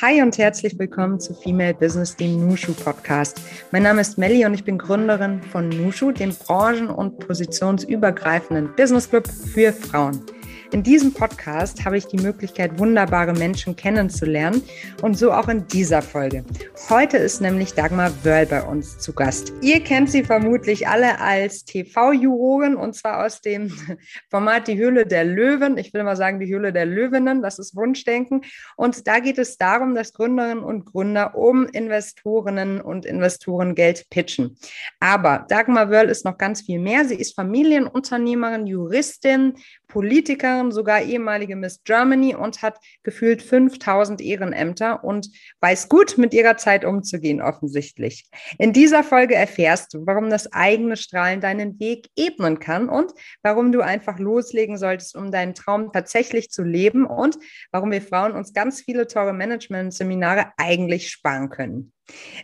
Hi und herzlich willkommen zu Female Business, dem Nushu Podcast. Mein Name ist Melly und ich bin Gründerin von Nushu, dem branchen- und positionsübergreifenden Business Club für Frauen. In diesem Podcast habe ich die Möglichkeit, wunderbare Menschen kennenzulernen und so auch in dieser Folge. Heute ist nämlich Dagmar Wörl bei uns zu Gast. Ihr kennt sie vermutlich alle als TV-Jurorin und zwar aus dem Format Die Höhle der Löwen. Ich will mal sagen, die Höhle der Löwinnen, das ist Wunschdenken. Und da geht es darum, dass Gründerinnen und Gründer um Investorinnen und Investoren Geld pitchen. Aber Dagmar Wörl ist noch ganz viel mehr. Sie ist Familienunternehmerin, Juristin, Politikerin, sogar ehemalige Miss Germany und hat gefühlt 5000 Ehrenämter und weiß gut mit ihrer Zeit umzugehen, offensichtlich. In dieser Folge erfährst du, warum das eigene Strahlen deinen Weg ebnen kann und warum du einfach loslegen solltest, um deinen Traum tatsächlich zu leben und warum wir Frauen uns ganz viele teure Management-Seminare eigentlich sparen können.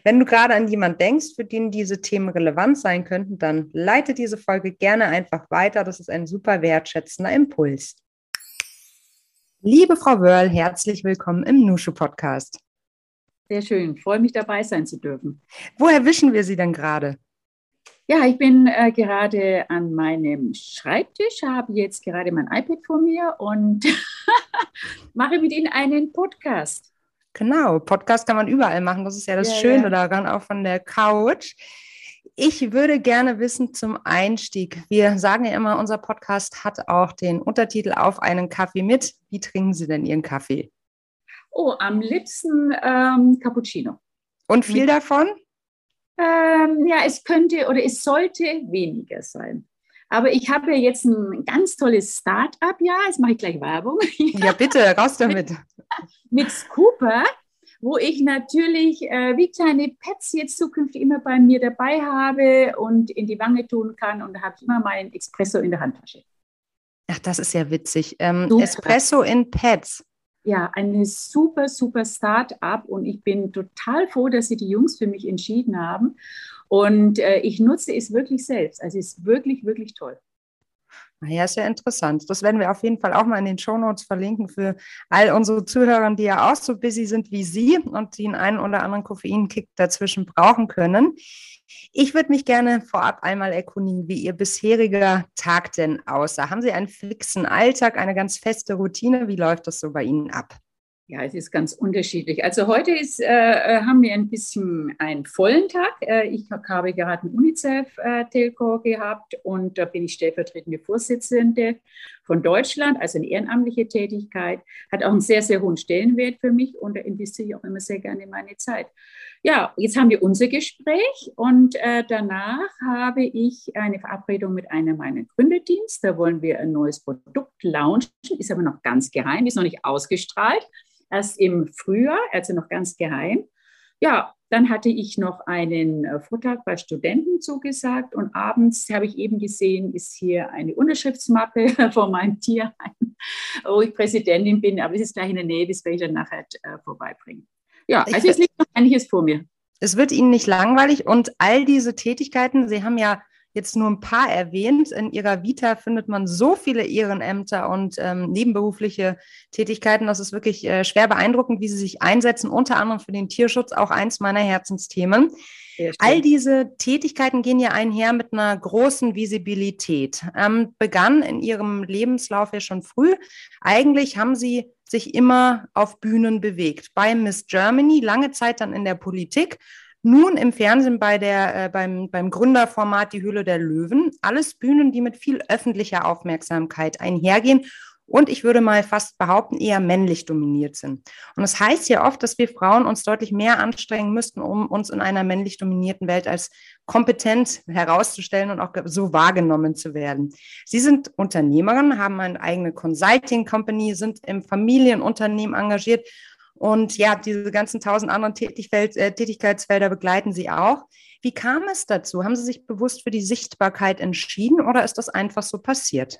Wenn du gerade an jemanden denkst, für den diese Themen relevant sein könnten, dann leite diese Folge gerne einfach weiter. Das ist ein super wertschätzender Impuls. Liebe Frau Wörl, herzlich willkommen im Nushu Podcast. Sehr schön, freue mich dabei sein zu dürfen. Wo erwischen wir Sie denn gerade? Ja, ich bin äh, gerade an meinem Schreibtisch, habe jetzt gerade mein iPad vor mir und mache mit Ihnen einen Podcast. Genau, Podcast kann man überall machen. Das ist ja das ja, Schöne ja. daran, auch von der Couch. Ich würde gerne wissen zum Einstieg. Wir sagen ja immer, unser Podcast hat auch den Untertitel auf einen Kaffee mit. Wie trinken Sie denn Ihren Kaffee? Oh, am liebsten ähm, Cappuccino. Und viel davon? Ähm, ja, es könnte oder es sollte weniger sein. Aber ich habe ja jetzt ein ganz tolles Start-up, ja, jetzt mache ich gleich Werbung. Ja, bitte, raus damit. Mit Scooper, wo ich natürlich äh, wie kleine Pets jetzt zukünftig immer bei mir dabei habe und in die Wange tun kann und da habe ich immer meinen Espresso in der Handtasche. Ach, das ist ja witzig. Ähm, Espresso in Pets. Ja, eine super, super Start-up und ich bin total froh, dass sie die Jungs für mich entschieden haben. Und äh, ich nutze es wirklich selbst. Also es ist wirklich, wirklich toll. Ja, ja interessant. Das werden wir auf jeden Fall auch mal in den Shownotes verlinken für all unsere Zuhörer, die ja auch so busy sind wie Sie und den einen oder anderen Koffeinkick dazwischen brauchen können. Ich würde mich gerne vorab einmal erkundigen, wie Ihr bisheriger Tag denn aussah. Haben Sie einen fixen Alltag, eine ganz feste Routine? Wie läuft das so bei Ihnen ab? Ja, es ist ganz unterschiedlich. Also heute ist, äh, äh, haben wir ein bisschen einen vollen Tag. Äh, ich habe gerade einen UNICEF-Telco äh, gehabt und da bin ich stellvertretende Vorsitzende von Deutschland, also eine ehrenamtliche Tätigkeit. Hat auch einen sehr, sehr hohen Stellenwert für mich und da investiere ich auch immer sehr gerne meine Zeit. Ja, jetzt haben wir unser Gespräch und äh, danach habe ich eine Verabredung mit einem meiner Gründerteams. Da wollen wir ein neues Produkt launchen, ist aber noch ganz geheim, ist noch nicht ausgestrahlt erst im Frühjahr, also noch ganz geheim. Ja, dann hatte ich noch einen äh, Vortrag bei Studenten zugesagt und abends habe ich eben gesehen, ist hier eine Unterschriftsmappe vor meinem Tierheim, wo ich Präsidentin bin, aber es ist gleich in der Nähe, das werde ich dann nachher äh, vorbeibringen. Ja, also es liegt noch einiges vor mir. Es wird Ihnen nicht langweilig und all diese Tätigkeiten, Sie haben ja jetzt nur ein paar erwähnt. In ihrer Vita findet man so viele Ehrenämter und ähm, nebenberufliche Tätigkeiten. Das ist wirklich äh, schwer beeindruckend, wie sie sich einsetzen, unter anderem für den Tierschutz, auch eins meiner Herzensthemen. All diese Tätigkeiten gehen ja einher mit einer großen Visibilität. Ähm, begann in ihrem Lebenslauf ja schon früh. Eigentlich haben sie sich immer auf Bühnen bewegt. Bei Miss Germany, lange Zeit dann in der Politik nun im Fernsehen bei der, äh, beim, beim Gründerformat Die Höhle der Löwen. Alles Bühnen, die mit viel öffentlicher Aufmerksamkeit einhergehen und ich würde mal fast behaupten, eher männlich dominiert sind. Und das heißt ja oft, dass wir Frauen uns deutlich mehr anstrengen müssten, um uns in einer männlich dominierten Welt als kompetent herauszustellen und auch so wahrgenommen zu werden. Sie sind Unternehmerin, haben eine eigene Consulting Company, sind im Familienunternehmen engagiert und ja, diese ganzen tausend anderen äh, Tätigkeitsfelder begleiten Sie auch. Wie kam es dazu? Haben Sie sich bewusst für die Sichtbarkeit entschieden oder ist das einfach so passiert?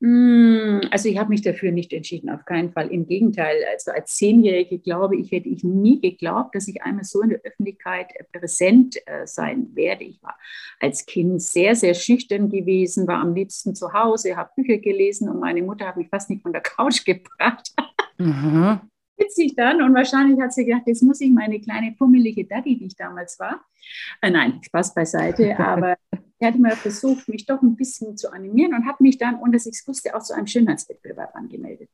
Hm, also ich habe mich dafür nicht entschieden, auf keinen Fall. Im Gegenteil, also als Zehnjährige glaube ich, hätte ich nie geglaubt, dass ich einmal so in der Öffentlichkeit äh, präsent äh, sein werde. Ich war als Kind sehr, sehr schüchtern gewesen, war am liebsten zu Hause, habe Bücher gelesen und meine Mutter hat mich fast nicht von der Couch gebracht. Mhm witzig dann und wahrscheinlich hat sie gedacht, jetzt muss ich meine kleine pummelige Daddy, die ich damals war, äh, nein, Spaß beiseite, aber sie hat immer versucht, mich doch ein bisschen zu animieren und hat mich dann, ohne dass ich es wusste, auch zu einem Schönheitswettbewerb angemeldet.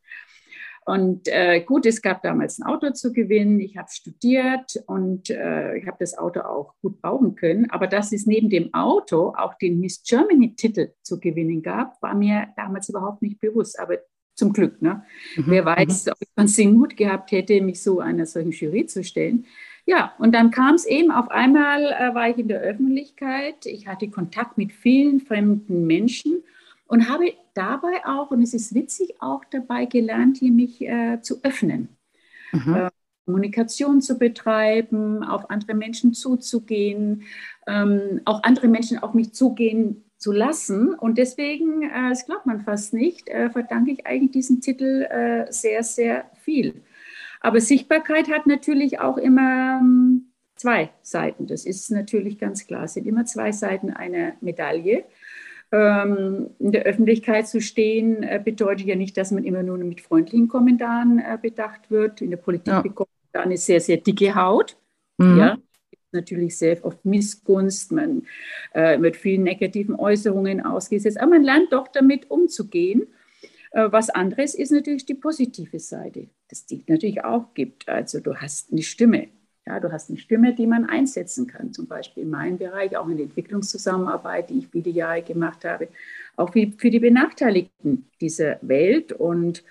Und äh, gut, es gab damals ein Auto zu gewinnen. Ich habe studiert und äh, ich habe das Auto auch gut bauen können. Aber dass es neben dem Auto auch den Miss Germany-Titel zu gewinnen gab, war mir damals überhaupt nicht bewusst. Aber zum Glück. Ne? Mhm. Wer weiß, mhm. ob ich sonst den Mut gehabt hätte, mich so einer solchen Jury zu stellen. Ja, und dann kam es eben, auf einmal äh, war ich in der Öffentlichkeit, ich hatte Kontakt mit vielen fremden Menschen und habe dabei auch, und es ist witzig, auch dabei gelernt, hier mich äh, zu öffnen. Mhm. Äh, Kommunikation zu betreiben, auf andere Menschen zuzugehen, ähm, auch andere Menschen auf mich zugehen zu lassen. Und deswegen, äh, das glaubt man fast nicht, äh, verdanke ich eigentlich diesen Titel äh, sehr, sehr viel. Aber Sichtbarkeit hat natürlich auch immer ähm, zwei Seiten. Das ist natürlich ganz klar. Es sind immer zwei Seiten einer Medaille. Ähm, in der Öffentlichkeit zu stehen, äh, bedeutet ja nicht, dass man immer nur mit freundlichen Kommentaren äh, bedacht wird. In der Politik ja. bekommt man eine sehr, sehr dicke Haut. Mhm. Ja, natürlich sehr oft Missgunst, man äh, wird vielen negativen Äußerungen ausgesetzt, aber man lernt doch damit umzugehen. Äh, was anderes ist natürlich die positive Seite, das die natürlich auch gibt. Also du hast eine Stimme. Ja, du hast eine Stimme, die man einsetzen kann, zum Beispiel in meinem Bereich, auch in der Entwicklungszusammenarbeit, die ich viele Jahre gemacht habe, auch für, für die Benachteiligten dieser Welt. Und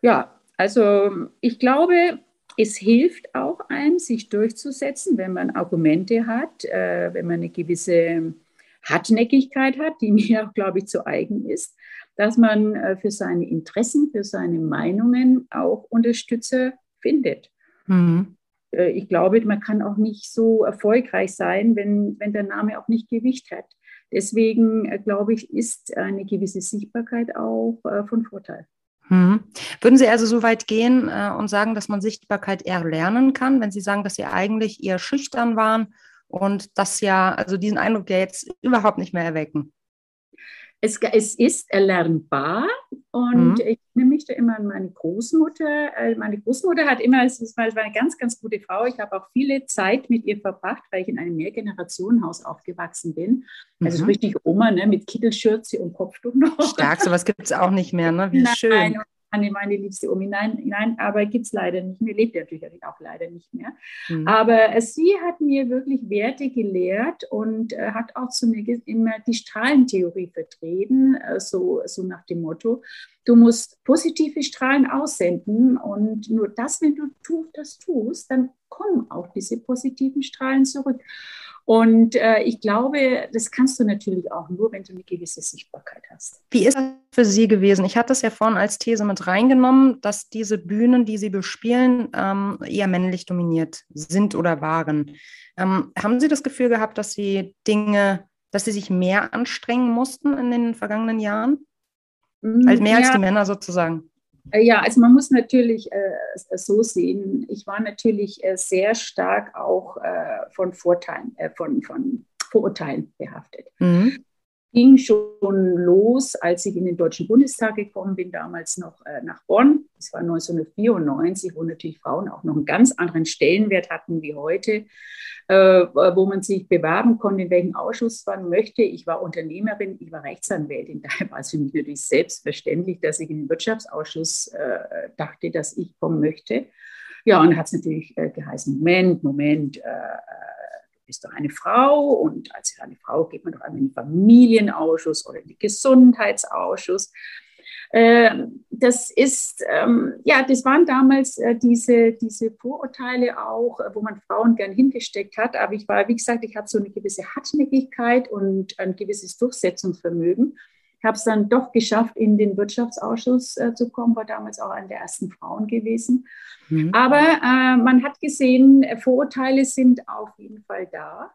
ja, also ich glaube, es hilft auch einem, sich durchzusetzen, wenn man Argumente hat, äh, wenn man eine gewisse Hartnäckigkeit hat, die mir auch, glaube ich, zu eigen ist, dass man äh, für seine Interessen, für seine Meinungen auch Unterstützer findet. Mhm. Äh, ich glaube, man kann auch nicht so erfolgreich sein, wenn, wenn der Name auch nicht Gewicht hat. Deswegen, äh, glaube ich, ist eine gewisse Sichtbarkeit auch äh, von Vorteil. Hm. Würden Sie also so weit gehen äh, und sagen, dass man Sichtbarkeit eher lernen kann, wenn Sie sagen, dass Sie eigentlich eher schüchtern waren und das ja, also diesen Eindruck ja jetzt überhaupt nicht mehr erwecken? Es, es ist erlernbar und mhm. ich nehme mich da immer an meine Großmutter. Äh, meine Großmutter hat immer, es war eine ganz, ganz gute Frau. Ich habe auch viele Zeit mit ihr verbracht, weil ich in einem Mehrgenerationenhaus aufgewachsen bin. Also mhm. richtig Oma ne, mit Kittelschürze und Kopftuch noch. Stark, sowas gibt es auch nicht mehr, ne? Wie Nein, schön. Anne, meine liebste Omi. Nein, nein aber gibt es leider nicht mehr, lebt natürlich auch leider nicht mehr. Mhm. Aber äh, sie hat mir wirklich Werte gelehrt und äh, hat auch zu mir immer die Strahlentheorie vertreten, äh, so, so nach dem Motto, du musst positive Strahlen aussenden und nur das, wenn du tu, das tust, dann kommen auch diese positiven Strahlen zurück. Und äh, ich glaube, das kannst du natürlich auch nur, wenn du eine gewisse Sichtbarkeit hast. Wie ist das für Sie gewesen? Ich hatte es ja vorhin als These mit reingenommen, dass diese Bühnen, die Sie bespielen, ähm, eher männlich dominiert sind oder waren. Ähm, haben Sie das Gefühl gehabt, dass Sie Dinge, dass Sie sich mehr anstrengen mussten in den vergangenen Jahren? Mm, als mehr ja. als die Männer sozusagen? Äh, ja, also man muss natürlich äh, so sehen, ich war natürlich äh, sehr stark auch äh, von Vorteilen, äh, von, von Vorurteilen behaftet. Mhm. Ging schon los, als ich in den Deutschen Bundestag gekommen bin, damals noch äh, nach Bonn. Das war 1994, wo natürlich Frauen auch noch einen ganz anderen Stellenwert hatten wie heute. Äh, wo man sich bewerben konnte, in welchen Ausschuss man möchte. Ich war Unternehmerin, ich war Rechtsanwältin. Daher war es für mich natürlich selbstverständlich, dass ich in den Wirtschaftsausschuss äh, dachte, dass ich kommen möchte. Ja, und hat es natürlich äh, geheißen, Moment, Moment, äh, äh, bist doch eine Frau und als eine Frau geht man doch einmal in den Familienausschuss oder in den Gesundheitsausschuss. Ähm, das ist, ähm, ja, das waren damals äh, diese, diese Vorurteile auch, äh, wo man Frauen gern hingesteckt hat. Aber ich war, wie gesagt, ich hatte so eine gewisse Hartnäckigkeit und ein gewisses Durchsetzungsvermögen. Ich habe es dann doch geschafft, in den Wirtschaftsausschuss äh, zu kommen, war damals auch eine der ersten Frauen gewesen. Mhm. Aber äh, man hat gesehen, Vorurteile sind auf jeden Fall da.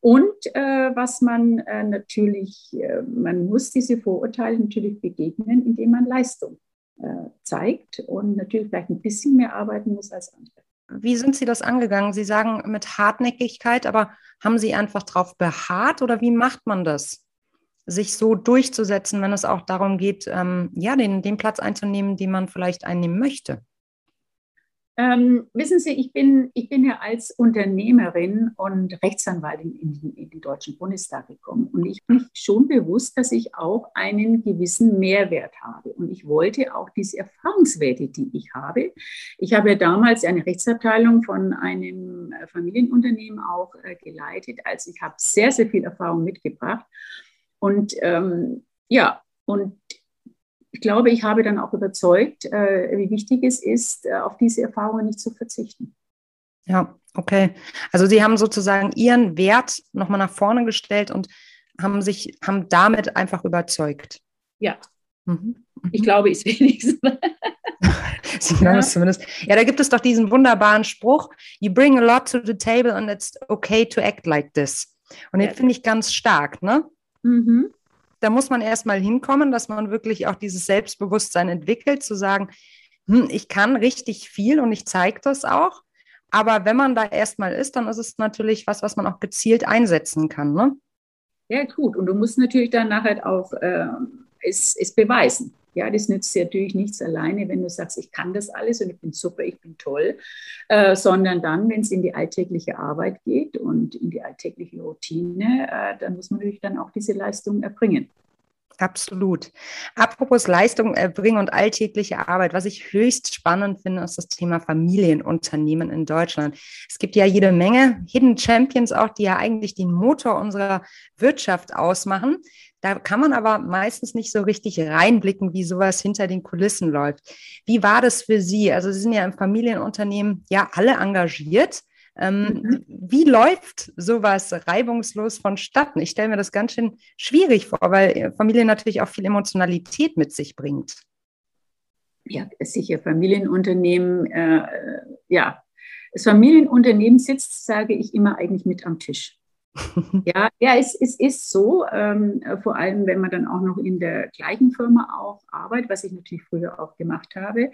Und äh, was man äh, natürlich, äh, man muss diese Vorurteile natürlich begegnen, indem man Leistung äh, zeigt und natürlich vielleicht ein bisschen mehr arbeiten muss als andere. Wie sind Sie das angegangen? Sie sagen mit Hartnäckigkeit, aber haben Sie einfach darauf beharrt oder wie macht man das? Sich so durchzusetzen, wenn es auch darum geht, ähm, ja, den, den Platz einzunehmen, den man vielleicht einnehmen möchte? Ähm, wissen Sie, ich bin, ich bin ja als Unternehmerin und Rechtsanwaltin in, in, in, den Deutschen Bundestag gekommen. Und ich bin schon bewusst, dass ich auch einen gewissen Mehrwert habe. Und ich wollte auch diese Erfahrungswerte, die ich habe. Ich habe ja damals eine Rechtsabteilung von einem äh, Familienunternehmen auch äh, geleitet. Also ich habe sehr, sehr viel Erfahrung mitgebracht. Und ähm, ja, und ich glaube, ich habe dann auch überzeugt, äh, wie wichtig es ist, äh, auf diese Erfahrungen nicht zu verzichten. Ja, okay. Also Sie haben sozusagen Ihren Wert nochmal nach vorne gestellt und haben sich, haben damit einfach überzeugt. Ja. Mhm. Ich glaube, es wenigstens. Sie ja. es zumindest. Ja, da gibt es doch diesen wunderbaren Spruch: You bring a lot to the table and it's okay to act like this. Und ja. den finde ich ganz stark, ne? Mhm da muss man erstmal hinkommen, dass man wirklich auch dieses Selbstbewusstsein entwickelt, zu sagen, hm, ich kann richtig viel und ich zeige das auch. Aber wenn man da erstmal ist, dann ist es natürlich was, was man auch gezielt einsetzen kann. Ne? Ja, gut. Und du musst natürlich dann nachher auch äh, es, es beweisen. Ja, das nützt dir natürlich nichts alleine, wenn du sagst, ich kann das alles und ich bin super, ich bin toll, äh, sondern dann, wenn es in die alltägliche Arbeit geht und in die alltägliche Routine, äh, dann muss man natürlich dann auch diese Leistung erbringen. Absolut. Apropos Leistung erbringen und alltägliche Arbeit, was ich höchst spannend finde, ist das Thema Familienunternehmen in Deutschland. Es gibt ja jede Menge Hidden Champions auch, die ja eigentlich den Motor unserer Wirtschaft ausmachen. Da kann man aber meistens nicht so richtig reinblicken, wie sowas hinter den Kulissen läuft. Wie war das für Sie? Also Sie sind ja im Familienunternehmen ja alle engagiert. Ähm, mhm. Wie läuft sowas reibungslos vonstatten? Ich stelle mir das ganz schön schwierig vor, weil Familie natürlich auch viel Emotionalität mit sich bringt. Ja, sicher. Familienunternehmen, äh, ja, das Familienunternehmen sitzt, sage ich immer, eigentlich mit am Tisch. Ja, ja es, es ist so, ähm, vor allem wenn man dann auch noch in der gleichen Firma auch arbeitet, was ich natürlich früher auch gemacht habe.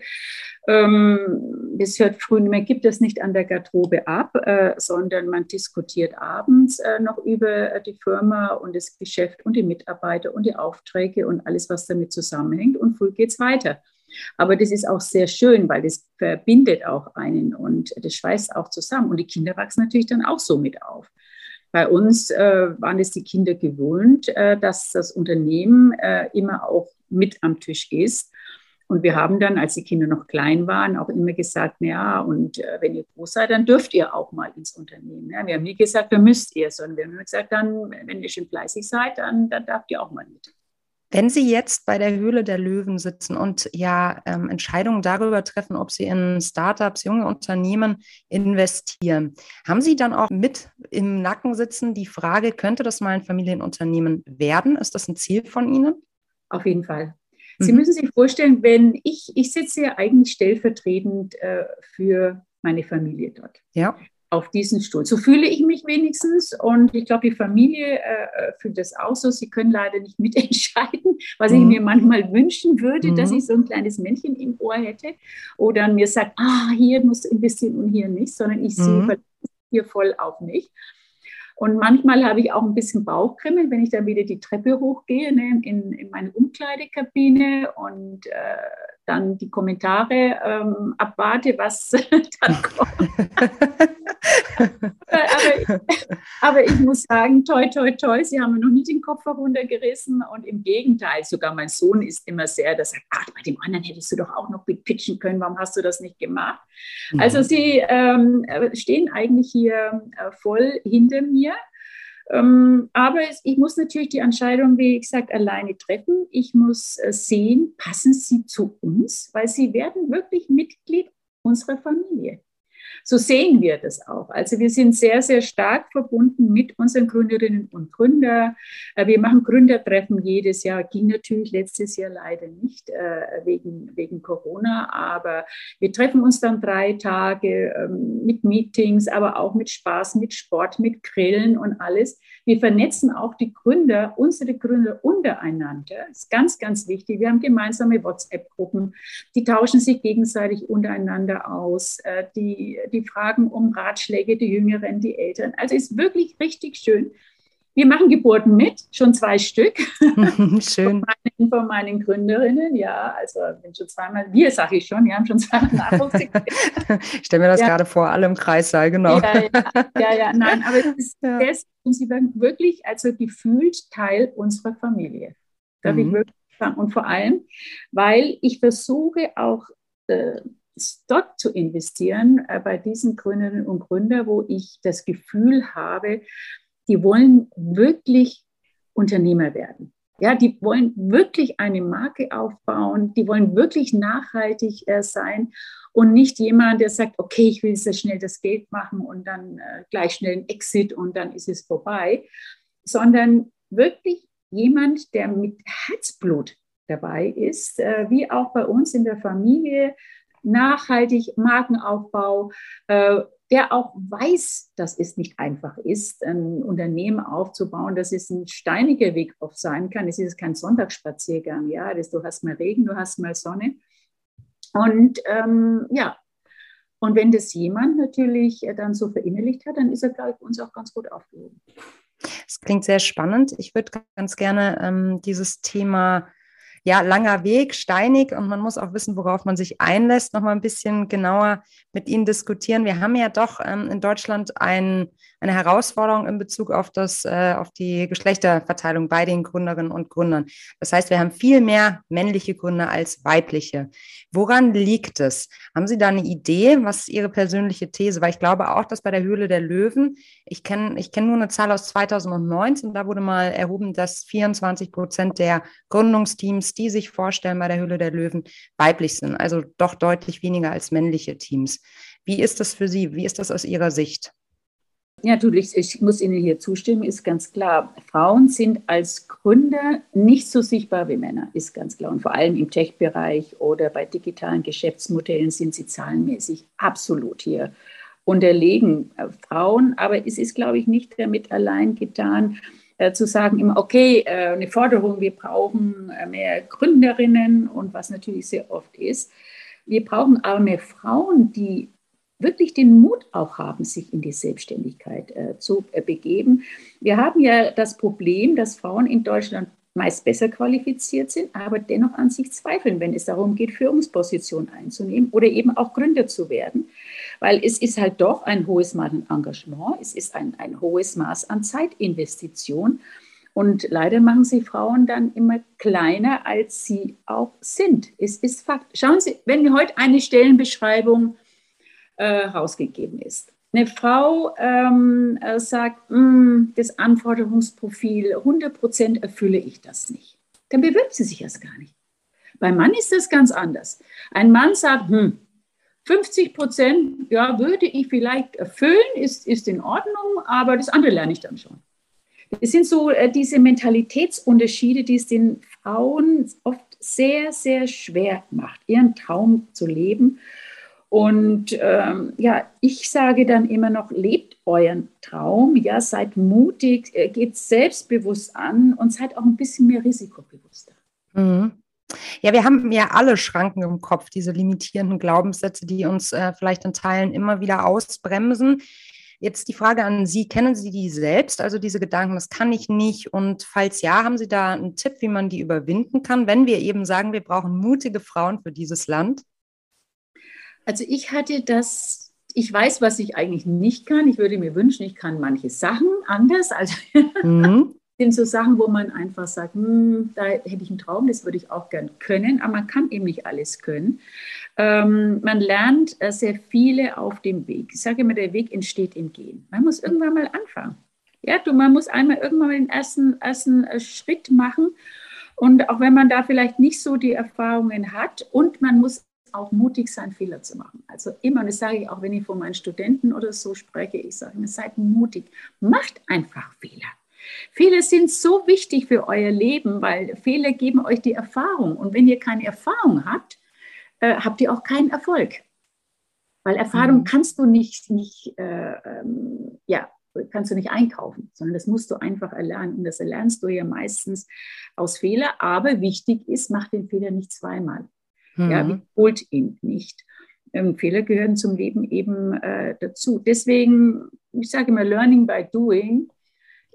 Ähm, es hört früh nicht mehr, gibt es nicht an der Garderobe ab, äh, sondern man diskutiert abends äh, noch über die Firma und das Geschäft und die Mitarbeiter und die Aufträge und alles, was damit zusammenhängt. Und früh geht es weiter. Aber das ist auch sehr schön, weil das verbindet auch einen und das schweißt auch zusammen. Und die Kinder wachsen natürlich dann auch so mit auf. Bei uns äh, waren es die Kinder gewohnt, äh, dass das Unternehmen äh, immer auch mit am Tisch ist. Und wir haben dann, als die Kinder noch klein waren, auch immer gesagt, ja, und äh, wenn ihr groß seid, dann dürft ihr auch mal ins Unternehmen. Ja, wir haben nie gesagt, wir müsst ihr, sondern wir haben gesagt, dann, wenn ihr schon fleißig seid, dann, dann darf ihr auch mal mit. Wenn Sie jetzt bei der Höhle der Löwen sitzen und ja ähm, Entscheidungen darüber treffen, ob Sie in Startups, junge Unternehmen investieren, haben Sie dann auch mit im Nacken sitzen die Frage, könnte das mal ein Familienunternehmen werden? Ist das ein Ziel von Ihnen? Auf jeden Fall. Sie mhm. müssen sich vorstellen, wenn ich, ich sitze ja eigentlich stellvertretend äh, für meine Familie dort. Ja auf diesen Stuhl. So fühle ich mich wenigstens und ich glaube, die Familie äh, fühlt das auch so. Sie können leider nicht mitentscheiden, was mhm. ich mir manchmal wünschen würde, mhm. dass ich so ein kleines Männchen im Ohr hätte oder mir sagt, ah, hier musst du investieren und hier nicht, sondern ich mhm. sehe hier voll auf mich. Und manchmal habe ich auch ein bisschen Bauchkrimmel, wenn ich dann wieder die Treppe hochgehe ne, in, in meine Umkleidekabine und äh, dann die Kommentare ähm, abwarte, was dann kommt. aber, aber, ich muss sagen, toi, toi, toi, Sie haben mir noch nicht den Kopf heruntergerissen und im Gegenteil, sogar mein Sohn ist immer sehr, der sagt, ah, bei dem anderen hättest du doch auch noch pitchen können, warum hast du das nicht gemacht? Mhm. Also Sie ähm, stehen eigentlich hier äh, voll hinter mir aber es, ich muss natürlich die Entscheidung, wie gesagt, alleine treffen. Ich muss äh, sehen, passen sie zu uns, weil sie werden wirklich Mitglied unserer Familie. So sehen wir das auch. Also wir sind sehr, sehr stark verbunden mit unseren Gründerinnen und Gründern. Äh, wir machen Gründertreffen jedes Jahr, ging natürlich letztes Jahr leider nicht äh, wegen, wegen Corona, aber wir treffen uns dann drei Tage ähm, mit Meetings, aber auch mit Spaß, mit Sport, mit Grillen und alles. Wir vernetzen auch die Gründer, unsere Gründer untereinander. Das ist ganz, ganz wichtig. Wir haben gemeinsame WhatsApp-Gruppen, die tauschen sich gegenseitig untereinander aus. Äh, die, die fragen um Ratschläge, die Jüngeren, die Älteren. Also ist wirklich richtig schön. Wir machen Geburten mit, schon zwei Stück. Schön. Von meinen, von meinen, Gründerinnen, ja. Also bin schon zweimal, wir sage ich schon, wir haben schon zweimal Nachwuchs. ich stelle mir das ja. gerade vor, alle im Kreissaal, genau. Ja, ja, ja, ja nein, aber es ist ja. das, und sie werden wirklich also gefühlt Teil unserer Familie. Darf mhm. ich wirklich sagen. Und vor allem, weil ich versuche auch äh, dort zu investieren, äh, bei diesen Gründerinnen und Gründern, wo ich das Gefühl habe, die wollen wirklich Unternehmer werden. Ja, die wollen wirklich eine Marke aufbauen, die wollen wirklich nachhaltig äh, sein und nicht jemand, der sagt, okay, ich will sehr schnell das Geld machen und dann äh, gleich schnell ein Exit und dann ist es vorbei, sondern wirklich jemand, der mit Herzblut dabei ist, äh, wie auch bei uns in der Familie, nachhaltig Markenaufbau, äh, der auch weiß, dass es nicht einfach ist, ein Unternehmen aufzubauen, dass es ein steiniger Weg oft sein kann. Es ist kein Sonntagsspaziergang, ja, das, du hast mal Regen, du hast mal Sonne. Und ähm, ja, und wenn das jemand natürlich dann so verinnerlicht hat, dann ist er, glaube ich, uns auch ganz gut aufgehoben. Das klingt sehr spannend. Ich würde ganz gerne ähm, dieses Thema ja, langer Weg, steinig und man muss auch wissen, worauf man sich einlässt, noch mal ein bisschen genauer mit Ihnen diskutieren. Wir haben ja doch ähm, in Deutschland ein, eine Herausforderung in Bezug auf, das, äh, auf die Geschlechterverteilung bei den Gründerinnen und Gründern. Das heißt, wir haben viel mehr männliche Gründer als weibliche. Woran liegt es? Haben Sie da eine Idee, was Ihre persönliche These? Weil ich glaube auch, dass bei der Höhle der Löwen, ich kenne ich kenn nur eine Zahl aus 2019, da wurde mal erhoben, dass 24 Prozent der Gründungsteams, die sich vorstellen bei der Höhle der Löwen, weiblich sind. Also doch deutlich weniger als männliche Teams. Wie ist das für Sie? Wie ist das aus Ihrer Sicht? Ja, natürlich, ich muss Ihnen hier zustimmen, ist ganz klar. Frauen sind als Gründer nicht so sichtbar wie Männer, ist ganz klar. Und vor allem im Tech-Bereich oder bei digitalen Geschäftsmodellen sind sie zahlenmäßig absolut hier unterlegen äh, Frauen. Aber es ist, glaube ich, nicht damit allein getan, äh, zu sagen, immer, okay, äh, eine Forderung, wir brauchen äh, mehr Gründerinnen und was natürlich sehr oft ist. Wir brauchen aber mehr Frauen, die wirklich den Mut auch haben, sich in die Selbstständigkeit äh, zu äh, begeben. Wir haben ja das Problem, dass Frauen in Deutschland meist besser qualifiziert sind, aber dennoch an sich zweifeln, wenn es darum geht, Führungspositionen einzunehmen oder eben auch Gründer zu werden. Weil es ist halt doch ein hohes Maß an Engagement, es ist ein, ein hohes Maß an Zeitinvestition. Und leider machen sie Frauen dann immer kleiner, als sie auch sind. Es ist Fakt. Schauen Sie, wenn heute eine Stellenbeschreibung äh, rausgegeben ist. Eine Frau ähm, äh, sagt, mm, das Anforderungsprofil 100% erfülle ich das nicht. Dann bewirbt sie sich erst gar nicht. Beim Mann ist das ganz anders. Ein Mann sagt, hm, 50 Prozent, ja, würde ich vielleicht erfüllen, ist, ist in Ordnung, aber das andere lerne ich dann schon. Es sind so äh, diese Mentalitätsunterschiede, die es den Frauen oft sehr, sehr schwer macht, ihren Traum zu leben. Und ähm, ja, ich sage dann immer noch, lebt euren Traum, ja, seid mutig, äh, geht selbstbewusst an und seid auch ein bisschen mehr risikobewusster. Mhm. Ja, wir haben ja alle Schranken im Kopf, diese limitierenden Glaubenssätze, die uns äh, vielleicht in Teilen immer wieder ausbremsen. Jetzt die Frage an Sie, kennen Sie die selbst, also diese Gedanken, das kann ich nicht? Und falls ja, haben Sie da einen Tipp, wie man die überwinden kann, wenn wir eben sagen, wir brauchen mutige Frauen für dieses Land? Also ich hatte das, ich weiß, was ich eigentlich nicht kann. Ich würde mir wünschen, ich kann manche Sachen anders. Also mhm. sind so Sachen, wo man einfach sagt, hm, da hätte ich einen Traum, das würde ich auch gern können, aber man kann eben nicht alles können. Ähm, man lernt äh, sehr viele auf dem Weg. Ich sage immer, der Weg entsteht im Gehen. Man muss irgendwann mal anfangen. Ja, du, man muss einmal irgendwann mal den ersten, ersten äh, Schritt machen. Und auch wenn man da vielleicht nicht so die Erfahrungen hat und man muss auch mutig sein, Fehler zu machen. Also immer, und das sage ich auch, wenn ich von meinen Studenten oder so spreche, ich sage immer, seid mutig, macht einfach Fehler. Fehler sind so wichtig für euer Leben, weil Fehler geben euch die Erfahrung. Und wenn ihr keine Erfahrung habt, äh, habt ihr auch keinen Erfolg. Weil Erfahrung mhm. kannst du nicht, nicht äh, ähm, ja, kannst du nicht einkaufen, sondern das musst du einfach erlernen. Und das erlernst du ja meistens aus Fehler. Aber wichtig ist, mach den Fehler nicht zweimal. Mhm. Ja, wiederholt ihn nicht. Ähm, Fehler gehören zum Leben eben äh, dazu. Deswegen, ich sage immer, Learning by Doing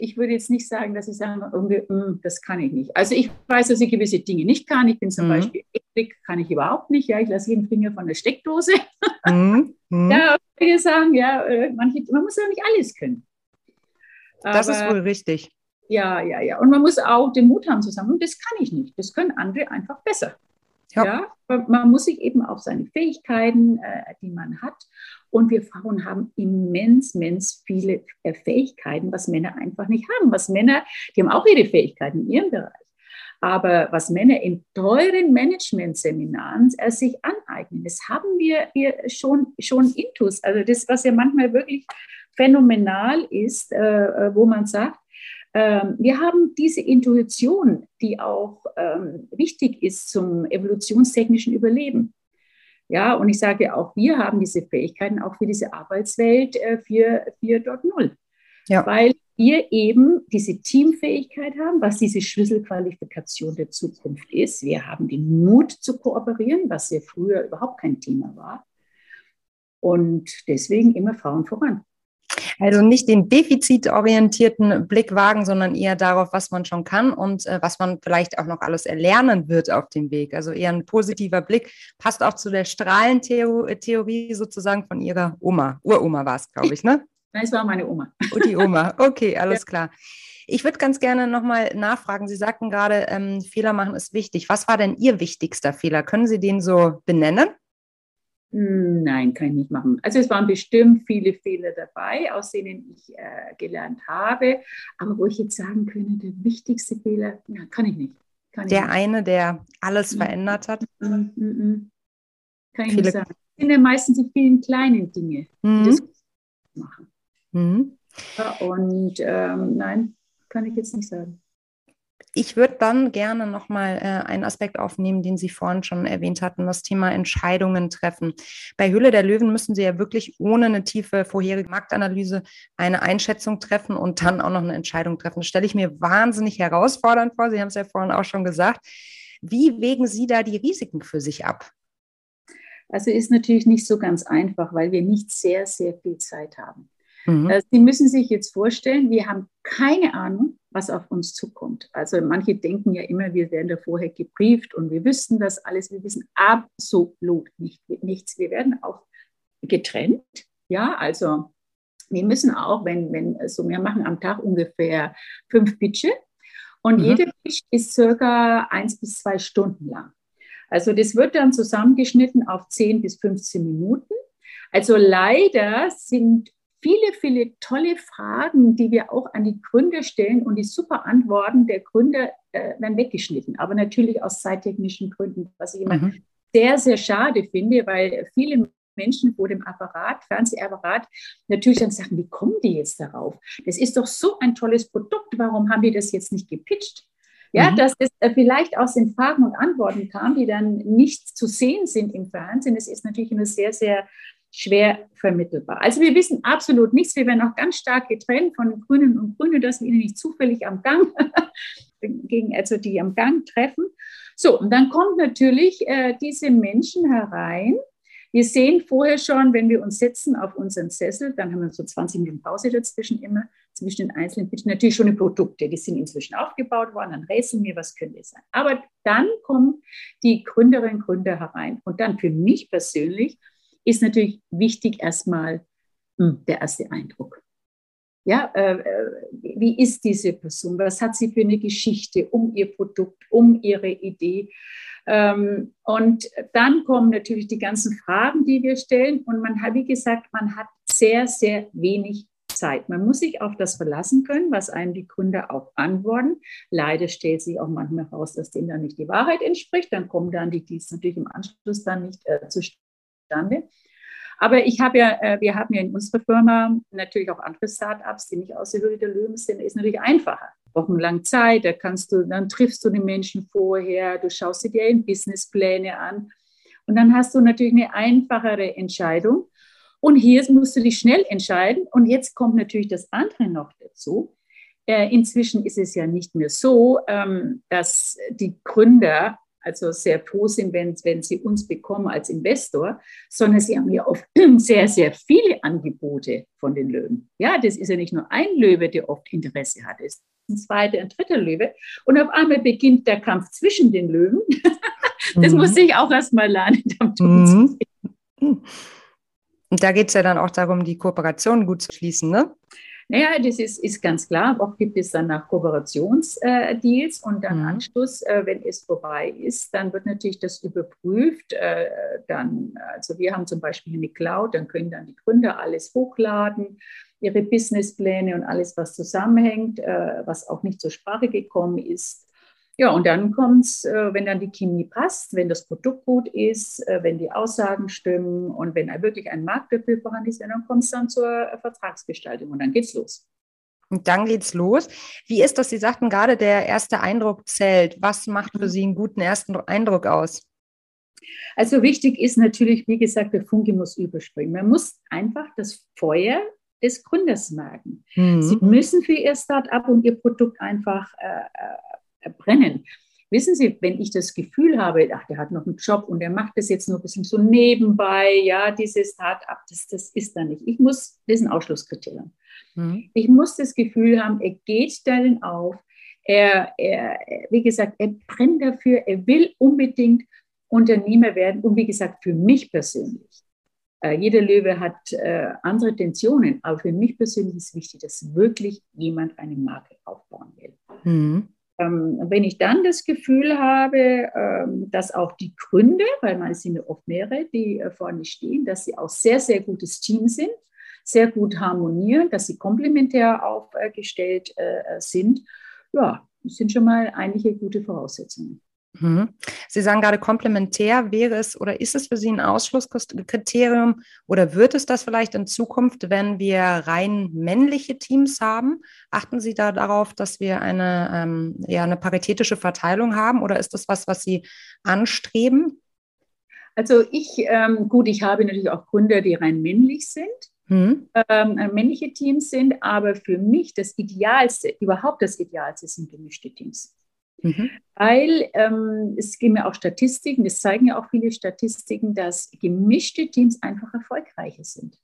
ich würde jetzt nicht sagen, dass ich sage, hm, das kann ich nicht. Also ich weiß, dass ich gewisse Dinge nicht kann. Ich bin zum mhm. Beispiel Elektrik, kann ich überhaupt nicht. Ja, ich lasse jeden Finger von der Steckdose. Mhm. Mhm. Ja, viele sagen, ja, äh, manche, man muss ja nicht alles können. Aber, das ist wohl richtig. Ja, ja, ja. Und man muss auch den Mut haben zu sagen, das kann ich nicht. Das können andere einfach besser. Ja. ja. man muss sich eben auf seine Fähigkeiten, äh, die man hat. Und wir Frauen haben immens, immens viele äh, Fähigkeiten, was Männer einfach nicht haben. Was Männer, die haben auch ihre Fähigkeiten in ihrem Bereich. Aber was Männer in teuren Management-Seminaren äh, sich aneignen, das haben wir, wir schon, schon intus. Also das, was ja manchmal wirklich phänomenal ist, äh, äh wo man sagt, ähm, wir haben diese Intuition, die auch ähm, wichtig ist zum evolutionstechnischen Überleben. Ja, und ich sage auch, wir haben diese Fähigkeiten auch für diese Arbeitswelt äh, 4.0. Ja. Weil wir eben diese Teamfähigkeit haben, was diese Schlüsselqualifikation der Zukunft ist. Wir haben den Mut zu kooperieren, was ja früher überhaupt kein Thema war. Und deswegen immer Frauen voran. Also nicht den defizitorientierten Blick wagen, sondern eher darauf, was man schon kann und äh, was man vielleicht auch noch alles erlernen wird auf dem Weg. Also eher ein positiver Blick. Passt auch zu der Strahlentheorie sozusagen von ihrer Oma. Uroma war es, glaube ich, ne? Nein, es war meine Oma. Oh, die Oma. Okay, alles ja. klar. Ich würde ganz gerne nochmal nachfragen. Sie sagten gerade, ähm, Fehler machen ist wichtig. Was war denn Ihr wichtigster Fehler? Können Sie den so benennen? Nein, kann ich nicht machen. Also es waren bestimmt viele Fehler dabei, aus denen ich äh, gelernt habe. Aber wo ich jetzt sagen könnte, der wichtigste Fehler, ja, kann ich nicht. Kann der nicht. eine, der alles mhm. verändert hat? Mhm. Mhm. Kann ich viele. nicht sagen. Es sind ja meistens die vielen kleinen Dinge, die mhm. das machen. Mhm. Ja, und ähm, nein, kann ich jetzt nicht sagen. Ich würde dann gerne nochmal äh, einen Aspekt aufnehmen, den Sie vorhin schon erwähnt hatten, das Thema Entscheidungen treffen. Bei Hülle der Löwen müssen Sie ja wirklich ohne eine tiefe vorherige Marktanalyse eine Einschätzung treffen und dann auch noch eine Entscheidung treffen. Das stelle ich mir wahnsinnig herausfordernd vor. Sie haben es ja vorhin auch schon gesagt. Wie wägen Sie da die Risiken für sich ab? Also ist natürlich nicht so ganz einfach, weil wir nicht sehr, sehr viel Zeit haben. Mhm. Äh, Sie müssen sich jetzt vorstellen, wir haben keine Ahnung, was auf uns zukommt. Also manche denken ja immer, wir werden da vorher gebrieft und wir wüssten das alles. Wir wissen absolut nicht, nichts. Wir werden auch getrennt. Ja, also wir müssen auch, wenn, wenn, also wir machen am Tag ungefähr fünf Pitche und mhm. jeder Pitch ist circa eins bis zwei Stunden lang. Also das wird dann zusammengeschnitten auf 10 bis 15 Minuten. Also leider sind viele, viele tolle Fragen, die wir auch an die Gründer stellen und die super Antworten der Gründer äh, werden weggeschnitten, aber natürlich aus zeittechnischen Gründen, was ich immer mhm. sehr, sehr schade finde, weil viele Menschen vor dem Apparat, Fernsehapparat, natürlich dann sagen, wie kommen die jetzt darauf? Das ist doch so ein tolles Produkt, warum haben die das jetzt nicht gepitcht? Ja, mhm. dass es äh, vielleicht aus den Fragen und Antworten kam, die dann nicht zu sehen sind im Fernsehen. Das ist natürlich immer sehr, sehr schwer vermittelbar. Also wir wissen absolut nichts. Wir werden auch ganz stark getrennt von den Grünen und Grünen, dass wir ihnen nicht zufällig am Gang, gegen, also die am Gang treffen. So, und dann kommt natürlich äh, diese Menschen herein. Wir sehen vorher schon, wenn wir uns setzen auf unseren Sessel, dann haben wir so 20 Minuten Pause dazwischen immer, zwischen den einzelnen Pitchen, natürlich schon die Produkte, die sind inzwischen aufgebaut worden, dann rätseln wir, was könnte es sein. Aber dann kommen die Gründerinnen und Gründer herein. Und dann für mich persönlich ist natürlich wichtig erstmal hm, der erste Eindruck. Ja, äh, äh, wie ist diese Person? Was hat sie für eine Geschichte um ihr Produkt, um ihre Idee? Ähm, und dann kommen natürlich die ganzen Fragen, die wir stellen. Und man hat, wie gesagt, man hat sehr, sehr wenig Zeit. Man muss sich auf das verlassen können, was einem die Gründer auch antworten. Leider stellt sich auch manchmal heraus, dass dem dann nicht die Wahrheit entspricht. Dann kommen dann die Deals natürlich im Anschluss dann nicht äh, zustande zustande. Aber ich habe ja, äh, wir haben ja in unserer Firma natürlich auch andere Startups, die nicht aus der Höhle der Löwen sind. Ist natürlich einfacher. Wochenlang Zeit, da kannst du, dann triffst du die Menschen vorher, du schaust dir die Businesspläne an. Und dann hast du natürlich eine einfachere Entscheidung. Und hier musst du dich schnell entscheiden. Und jetzt kommt natürlich das andere noch dazu. Äh, inzwischen ist es ja nicht mehr so, ähm, dass die Gründer also sehr froh sind, wenn, wenn sie uns bekommen als Investor, sondern sie haben ja oft sehr, sehr viele Angebote von den Löwen. Ja, das ist ja nicht nur ein Löwe, der oft Interesse hat, es ist ein zweiter, ein dritter Löwe. Und auf einmal beginnt der Kampf zwischen den Löwen. das mhm. muss ich auch erst mal lernen. Mhm. Und da geht es ja dann auch darum, die Kooperation gut zu schließen, ne? Naja, das ist, ist ganz klar. Auch gibt es dann nach Kooperationsdeals äh, und dann mhm. Anschluss, äh, wenn es vorbei ist, dann wird natürlich das überprüft. Äh, dann, also wir haben zum Beispiel eine Cloud, dann können dann die Gründer alles hochladen, ihre Businesspläne und alles, was zusammenhängt, äh, was auch nicht zur Sprache gekommen ist. Ja, und dann kommt es, äh, wenn dann die Chemie passt, wenn das Produkt gut ist, äh, wenn die Aussagen stimmen und wenn wirklich ein Markt dafür vorhanden ist, dann kommt es dann zur Vertragsgestaltung und dann geht's los. Und dann geht's los. Wie ist das? Sie sagten gerade, der erste Eindruck zählt. Was macht für mhm. Sie einen guten ersten Eindruck aus? Also wichtig ist natürlich, wie gesagt, der Funke muss überspringen. Man muss einfach das Feuer des Gründers merken. Mhm. Sie müssen für Ihr Start-up und Ihr Produkt einfach äh, äh brennen. Wissen Sie, wenn ich das Gefühl habe, ach, der hat noch einen Job und der macht das jetzt nur ein bisschen so nebenbei, ja, dieses Start-up, das, das ist da nicht. Ich muss, das ist ein Ausschlusskriterium. Mhm. Ich muss das Gefühl haben, er geht darin auf, er, er, wie gesagt, er brennt dafür, er will unbedingt Unternehmer werden und wie gesagt, für mich persönlich. Äh, jeder Löwe hat äh, andere Tensionen, aber für mich persönlich ist wichtig, dass wirklich jemand eine Marke aufbauen will. Mhm. Ähm, wenn ich dann das Gefühl habe, ähm, dass auch die Gründe, weil man sind ja oft mehrere, die äh, vorne stehen, dass sie auch sehr, sehr gutes Team sind, sehr gut harmonieren, dass sie komplementär aufgestellt äh, sind, ja, das sind schon mal einige gute Voraussetzungen. Mhm. Sie sagen gerade komplementär, wäre es oder ist es für Sie ein Ausschlusskriterium oder wird es das vielleicht in Zukunft, wenn wir rein männliche Teams haben? Achten Sie da darauf, dass wir eine, ähm, ja, eine paritätische Verteilung haben oder ist das was, was Sie anstreben? Also ich, ähm, gut, ich habe natürlich auch Gründer, die rein männlich sind. Mhm. Ähm, äh, männliche Teams sind, aber für mich das Idealste, überhaupt das Idealste sind gemischte Teams. Mhm. Weil ähm, es gibt ja auch Statistiken, das zeigen ja auch viele Statistiken, dass gemischte Teams einfach erfolgreicher sind,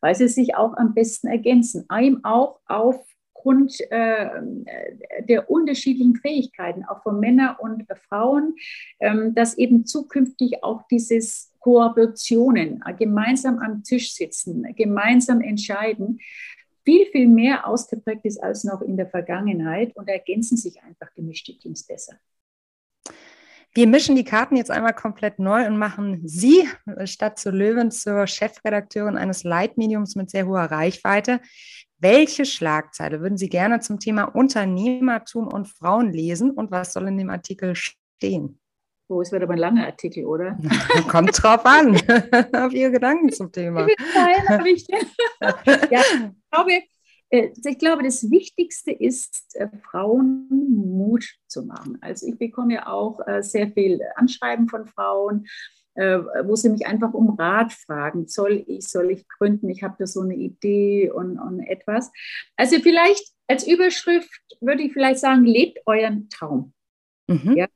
weil sie sich auch am besten ergänzen. Einem auch aufgrund äh, der unterschiedlichen Fähigkeiten, auch von Männern und Frauen, ähm, dass eben zukünftig auch dieses Kooperationen, gemeinsam am Tisch sitzen, gemeinsam entscheiden, viel, viel mehr ausgeprägt ist als noch in der Vergangenheit und ergänzen sich einfach gemischte Teams besser. Wir mischen die Karten jetzt einmal komplett neu und machen Sie statt zu Löwen zur Chefredakteurin eines Leitmediums mit sehr hoher Reichweite. Welche Schlagzeile würden Sie gerne zum Thema Unternehmertum und Frauen lesen und was soll in dem Artikel stehen? Oh, es wird aber ein langer Artikel, oder? Kommt drauf an, auf Ihre Gedanken zum Thema. ja, ich glaube, äh, ich glaube, das Wichtigste ist, äh, Frauen Mut zu machen. Also ich bekomme ja auch äh, sehr viel Anschreiben von Frauen, wo sie mich einfach um Rat fragen. Soll ich, soll ich gründen? Ich habe da so eine Idee und, und etwas. Also vielleicht als Überschrift würde ich vielleicht sagen, lebt euren Traum. Mhm. Ja,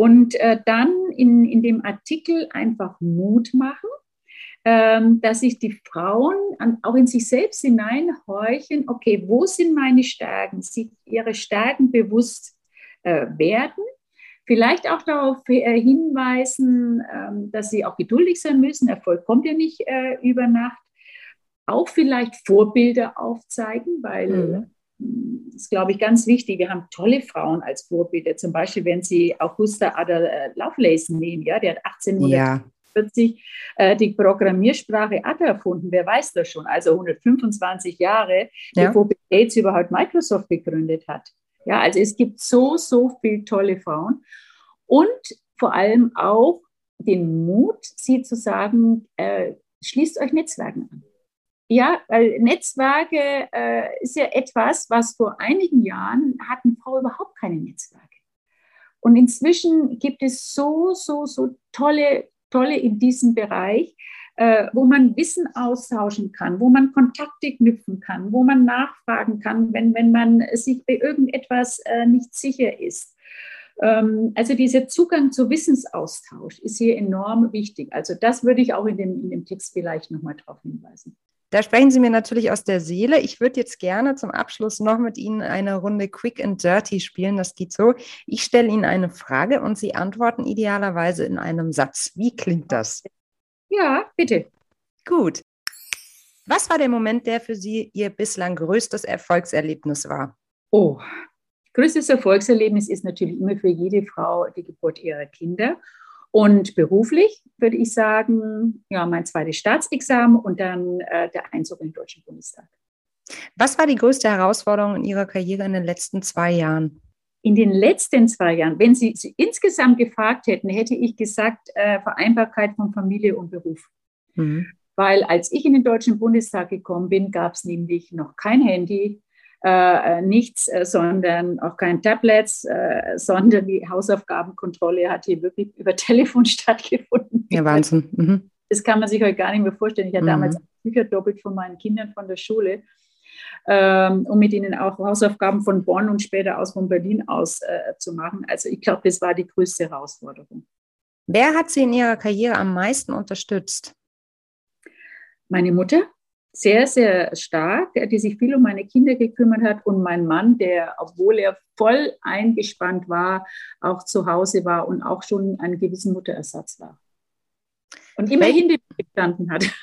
und äh, dann in, in dem Artikel einfach Mut machen, ähm, dass sich die Frauen an, auch in sich selbst hineinhorchen, okay, wo sind meine Stärken, sich ihre Stärken bewusst äh, werden, vielleicht auch darauf äh, hinweisen, ähm, dass sie auch geduldig sein müssen, Erfolg kommt ja nicht äh, über Nacht, auch vielleicht Vorbilder aufzeigen, weil mhm ist, glaube ich, ganz wichtig. Wir haben tolle Frauen als Vorbilder. Zum Beispiel, wenn Sie Augusta Ada äh, Lovelace nehmen, ja, der hat 1840 ja. äh, die Programmiersprache Ada erfunden. Wer weiß das schon? Also 125 Jahre, ja. bevor Bill Gates überhaupt Microsoft gegründet hat. Ja, also es gibt so, so viele tolle Frauen. Und vor allem auch den Mut, sie zu sagen, äh, schließt euch Netzwerken an. Ja, weil Netzwerke äh, ist ja etwas, was vor einigen Jahren hatten Frauen überhaupt keine Netzwerke. Und inzwischen gibt es so, so, so tolle, tolle in diesem Bereich, äh, wo man Wissen austauschen kann, wo man Kontakte knüpfen kann, wo man nachfragen kann, wenn, wenn man sich bei irgendetwas äh, nicht sicher ist. Ähm, also dieser Zugang zu Wissensaustausch ist hier enorm wichtig. Also das würde ich auch in dem, in dem Text vielleicht nochmal darauf hinweisen. Da sprechen Sie mir natürlich aus der Seele. Ich würde jetzt gerne zum Abschluss noch mit Ihnen eine Runde Quick and Dirty spielen. Das geht so. Ich stelle Ihnen eine Frage und Sie antworten idealerweise in einem Satz. Wie klingt das? Ja, bitte. Gut. Was war der Moment, der für Sie Ihr bislang größtes Erfolgserlebnis war? Oh, größtes Erfolgserlebnis ist natürlich immer für jede Frau die Geburt ihrer Kinder. Und beruflich würde ich sagen, ja, mein zweites Staatsexamen und dann äh, der Einzug in den Deutschen Bundestag. Was war die größte Herausforderung in Ihrer Karriere in den letzten zwei Jahren? In den letzten zwei Jahren, wenn Sie, Sie insgesamt gefragt hätten, hätte ich gesagt, äh, Vereinbarkeit von Familie und Beruf. Mhm. Weil als ich in den Deutschen Bundestag gekommen bin, gab es nämlich noch kein Handy, äh, nichts, äh, sondern auch kein Tablets, äh, sondern die Hausaufgabenkontrolle hat hier wirklich über Telefon stattgefunden. Ja, Wahnsinn. Mhm. Das kann man sich heute gar nicht mehr vorstellen. Ich hatte mhm. damals Bücher doppelt von meinen Kindern von der Schule, ähm, um mit ihnen auch Hausaufgaben von Bonn und später aus von Berlin aus äh, zu machen. Also ich glaube, das war die größte Herausforderung. Wer hat Sie in Ihrer Karriere am meisten unterstützt? Meine Mutter, sehr, sehr stark, die sich viel um meine Kinder gekümmert hat und mein Mann, der, obwohl er voll eingespannt war, auch zu Hause war und auch schon einen gewissen Mutterersatz war. Und immerhin den gestanden hat.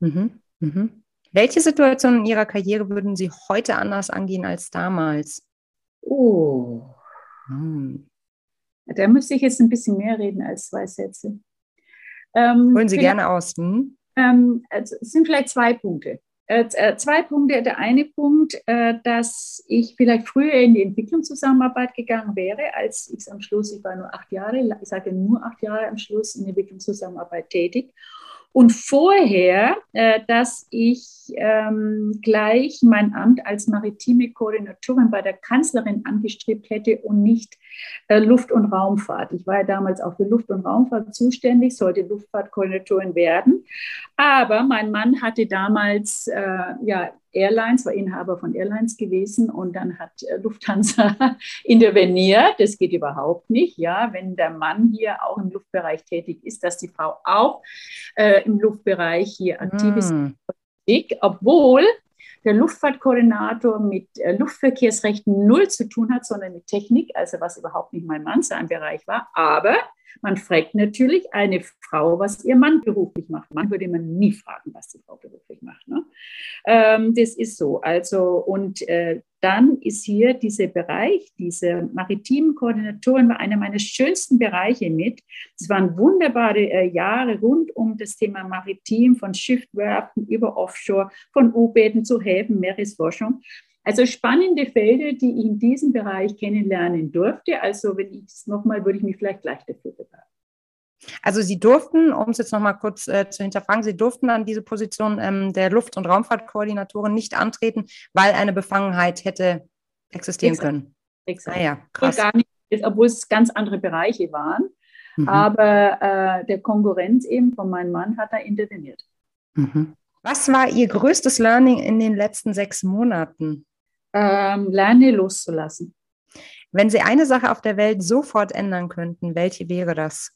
Mhm. Mhm. Welche Situation in Ihrer Karriere würden Sie heute anders angehen als damals? Oh. Hm. Da müsste ich jetzt ein bisschen mehr reden als zwei Sätze. Ähm, Holen Sie gerne aus. Hm? Ähm, es sind vielleicht zwei Punkte. Äh, äh, zwei Punkte. Der eine Punkt, äh, dass ich vielleicht früher in die Entwicklungszusammenarbeit gegangen wäre, als ich am Schluss, ich war nur acht Jahre, ich sage nur acht Jahre am Schluss in der Entwicklungszusammenarbeit tätig. Und vorher, äh, dass ich ähm, gleich mein Amt als maritime Koordinatorin bei der Kanzlerin angestrebt hätte und nicht äh, Luft- und Raumfahrt. Ich war ja damals auch für Luft- und Raumfahrt zuständig, sollte Luftfahrtkoordinatorin werden. Aber mein Mann hatte damals äh, ja Airlines, war Inhaber von Airlines gewesen und dann hat äh, Lufthansa interveniert. Das geht überhaupt nicht, ja, wenn der Mann hier auch im Luftbereich tätig ist, dass die Frau auch äh, im Luftbereich hier aktiv ist. Mm. Obwohl der Luftfahrtkoordinator mit äh, Luftverkehrsrechten null zu tun hat, sondern mit Technik, also was überhaupt nicht mein Mann sein Bereich war. Aber man fragt natürlich eine Frau, was ihr Mann beruflich macht. Man würde man nie fragen, was die Frau beruflich macht. Ne? Ähm, das ist so. Also, und äh, dann ist hier dieser Bereich, diese maritimen Koordinatoren war einer meiner schönsten Bereiche mit. Es waren wunderbare äh, Jahre rund um das Thema Maritim, von Schiffwerften über Offshore, von U-Booten zu Häfen, Meeresforschung. Also spannende Felder, die ich in diesem Bereich kennenlernen durfte. Also wenn ich es nochmal, würde ich mich vielleicht gleich dafür bewerben. Also Sie durften, um es jetzt nochmal kurz äh, zu hinterfragen, Sie durften an diese Position ähm, der Luft- und Raumfahrtkoordinatoren nicht antreten, weil eine Befangenheit hätte existieren Exakt. können. Exakt. Ah ja, krass. Nicht, obwohl es ganz andere Bereiche waren. Mhm. Aber äh, der Konkurrenz eben von meinem Mann hat da interveniert. Mhm. Was war Ihr größtes Learning in den letzten sechs Monaten? Ähm, lerne loszulassen. Wenn Sie eine Sache auf der Welt sofort ändern könnten, welche wäre das?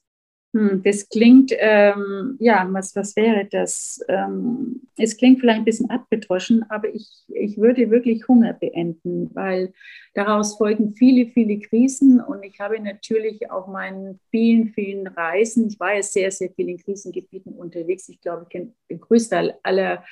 Hm, das klingt, ähm, ja, was, was wäre das? Ähm, es klingt vielleicht ein bisschen abgedroschen, aber ich, ich würde wirklich Hunger beenden, weil daraus folgen viele, viele Krisen und ich habe natürlich auf meinen vielen, vielen Reisen, ich war ja sehr, sehr viel in Krisengebieten unterwegs. Ich glaube, ich kenne den größten aller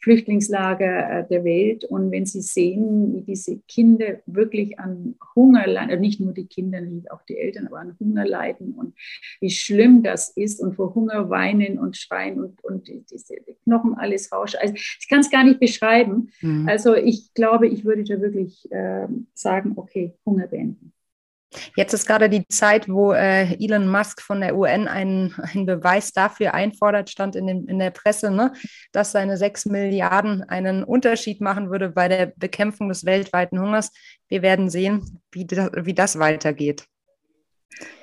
Flüchtlingslager äh, der Welt und wenn Sie sehen, wie diese Kinder wirklich an Hunger leiden, nicht nur die Kinder, auch die Eltern, aber an Hunger leiden und wie schlimm schlimm das ist und vor Hunger weinen und schreien und, und diese Knochen alles rauschen. Also ich kann es gar nicht beschreiben. Mhm. Also ich glaube, ich würde da wirklich äh, sagen, okay, Hunger beenden. Jetzt ist gerade die Zeit, wo äh, Elon Musk von der UN einen, einen Beweis dafür einfordert, stand in, den, in der Presse, ne, dass seine sechs Milliarden einen Unterschied machen würde bei der Bekämpfung des weltweiten Hungers. Wir werden sehen, wie das, wie das weitergeht.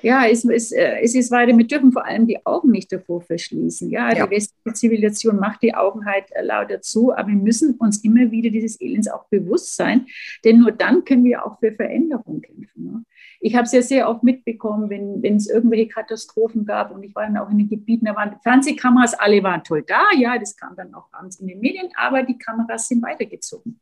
Ja, es, es, äh, es ist weiter, wir dürfen vor allem die Augen nicht davor verschließen. Ja, ja. die westliche Zivilisation macht die Augen halt äh, lauter zu, aber wir müssen uns immer wieder dieses Elends auch bewusst sein, denn nur dann können wir auch für Veränderung kämpfen. Ne? Ich habe es ja sehr oft mitbekommen, wenn, wenn es irgendwelche Katastrophen gab und ich war dann auch in den Gebieten, da waren Fernsehkameras, alle waren toll da, ja, das kam dann auch abends in den Medien, aber die Kameras sind weitergezogen.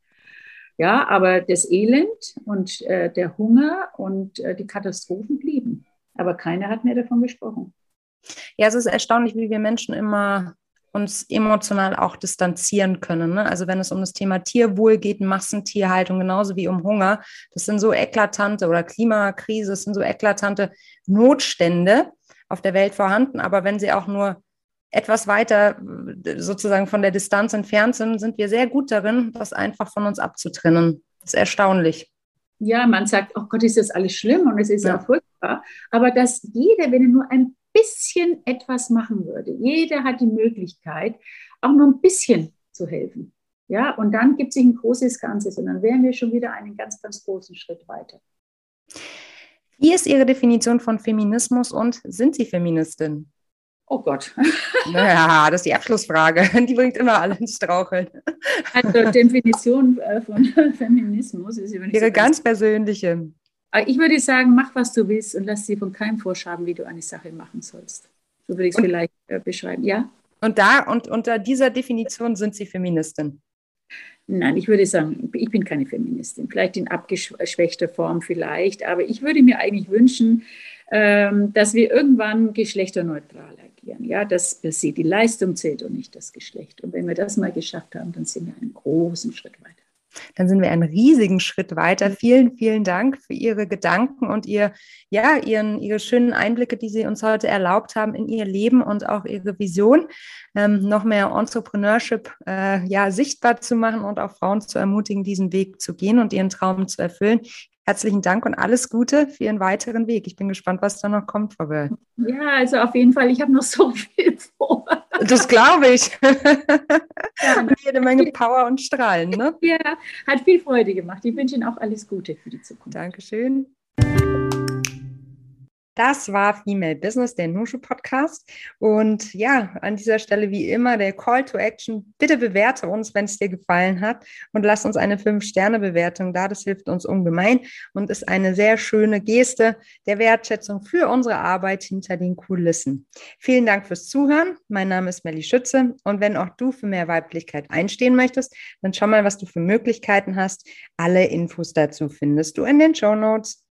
Ja, aber das Elend und äh, der Hunger und äh, die Katastrophen blieben. Aber keiner hat mehr davon gesprochen. Ja, es ist erstaunlich, wie wir Menschen immer uns emotional auch distanzieren können. Ne? Also wenn es um das Thema Tierwohl geht, Massentierhaltung, genauso wie um Hunger, das sind so eklatante oder Klimakrise, das sind so eklatante Notstände auf der Welt vorhanden. Aber wenn sie auch nur etwas weiter sozusagen von der Distanz entfernt sind, sind wir sehr gut darin, das einfach von uns abzutrennen. Das ist erstaunlich. Ja, man sagt, oh Gott, ist das alles schlimm und es ist ja, ja furchtbar. Aber dass jeder, wenn er nur ein bisschen etwas machen würde, jeder hat die Möglichkeit, auch nur ein bisschen zu helfen. Ja, und dann gibt es sich ein großes Ganzes und dann wären wir schon wieder einen ganz, ganz großen Schritt weiter. Wie ist Ihre Definition von Feminismus und sind Sie Feministin? Oh Gott. Naja, das ist die Abschlussfrage. Die bringt immer alle ins Straucheln. Also Definition äh, von Feminismus ist Ihre so ganz, ganz persönliche. Ich würde sagen, mach, was du willst und lass dir von keinem Vorschreiben, wie du eine Sache machen sollst. So würde ich es vielleicht äh, beschreiben, ja? Und da und unter dieser Definition sind Sie Feministin? Nein, ich würde sagen, ich bin keine Feministin. Vielleicht in abgeschwächter Form vielleicht, aber ich würde mir eigentlich wünschen, ähm, dass wir irgendwann geschlechterneutral agieren. Ja, dass sie die Leistung zählt und nicht das Geschlecht. Und wenn wir das mal geschafft haben, dann sind wir einen großen Schritt weiter. Dann sind wir einen riesigen Schritt weiter. Vielen, vielen Dank für Ihre Gedanken und Ihr, ja, Ihren, Ihre schönen Einblicke, die Sie uns heute erlaubt haben in Ihr Leben und auch Ihre Vision, ähm, noch mehr Entrepreneurship äh, ja, sichtbar zu machen und auch Frauen zu ermutigen, diesen Weg zu gehen und ihren Traum zu erfüllen. Herzlichen Dank und alles Gute für Ihren weiteren Weg. Ich bin gespannt, was da noch kommt, Frau Böll. Ja, also auf jeden Fall, ich habe noch so viel vor. Das glaube ich. Ja, jede Menge Power und Strahlen. Ne? Ja, hat viel Freude gemacht. Ich wünsche Ihnen auch alles Gute für die Zukunft. Dankeschön. Das war Female Business, der Nushu Podcast. Und ja, an dieser Stelle wie immer der Call to Action. Bitte bewerte uns, wenn es dir gefallen hat und lass uns eine 5-Sterne-Bewertung da. Das hilft uns ungemein und ist eine sehr schöne Geste der Wertschätzung für unsere Arbeit hinter den Kulissen. Vielen Dank fürs Zuhören. Mein Name ist Melly Schütze. Und wenn auch du für mehr Weiblichkeit einstehen möchtest, dann schau mal, was du für Möglichkeiten hast. Alle Infos dazu findest du in den Show Notes.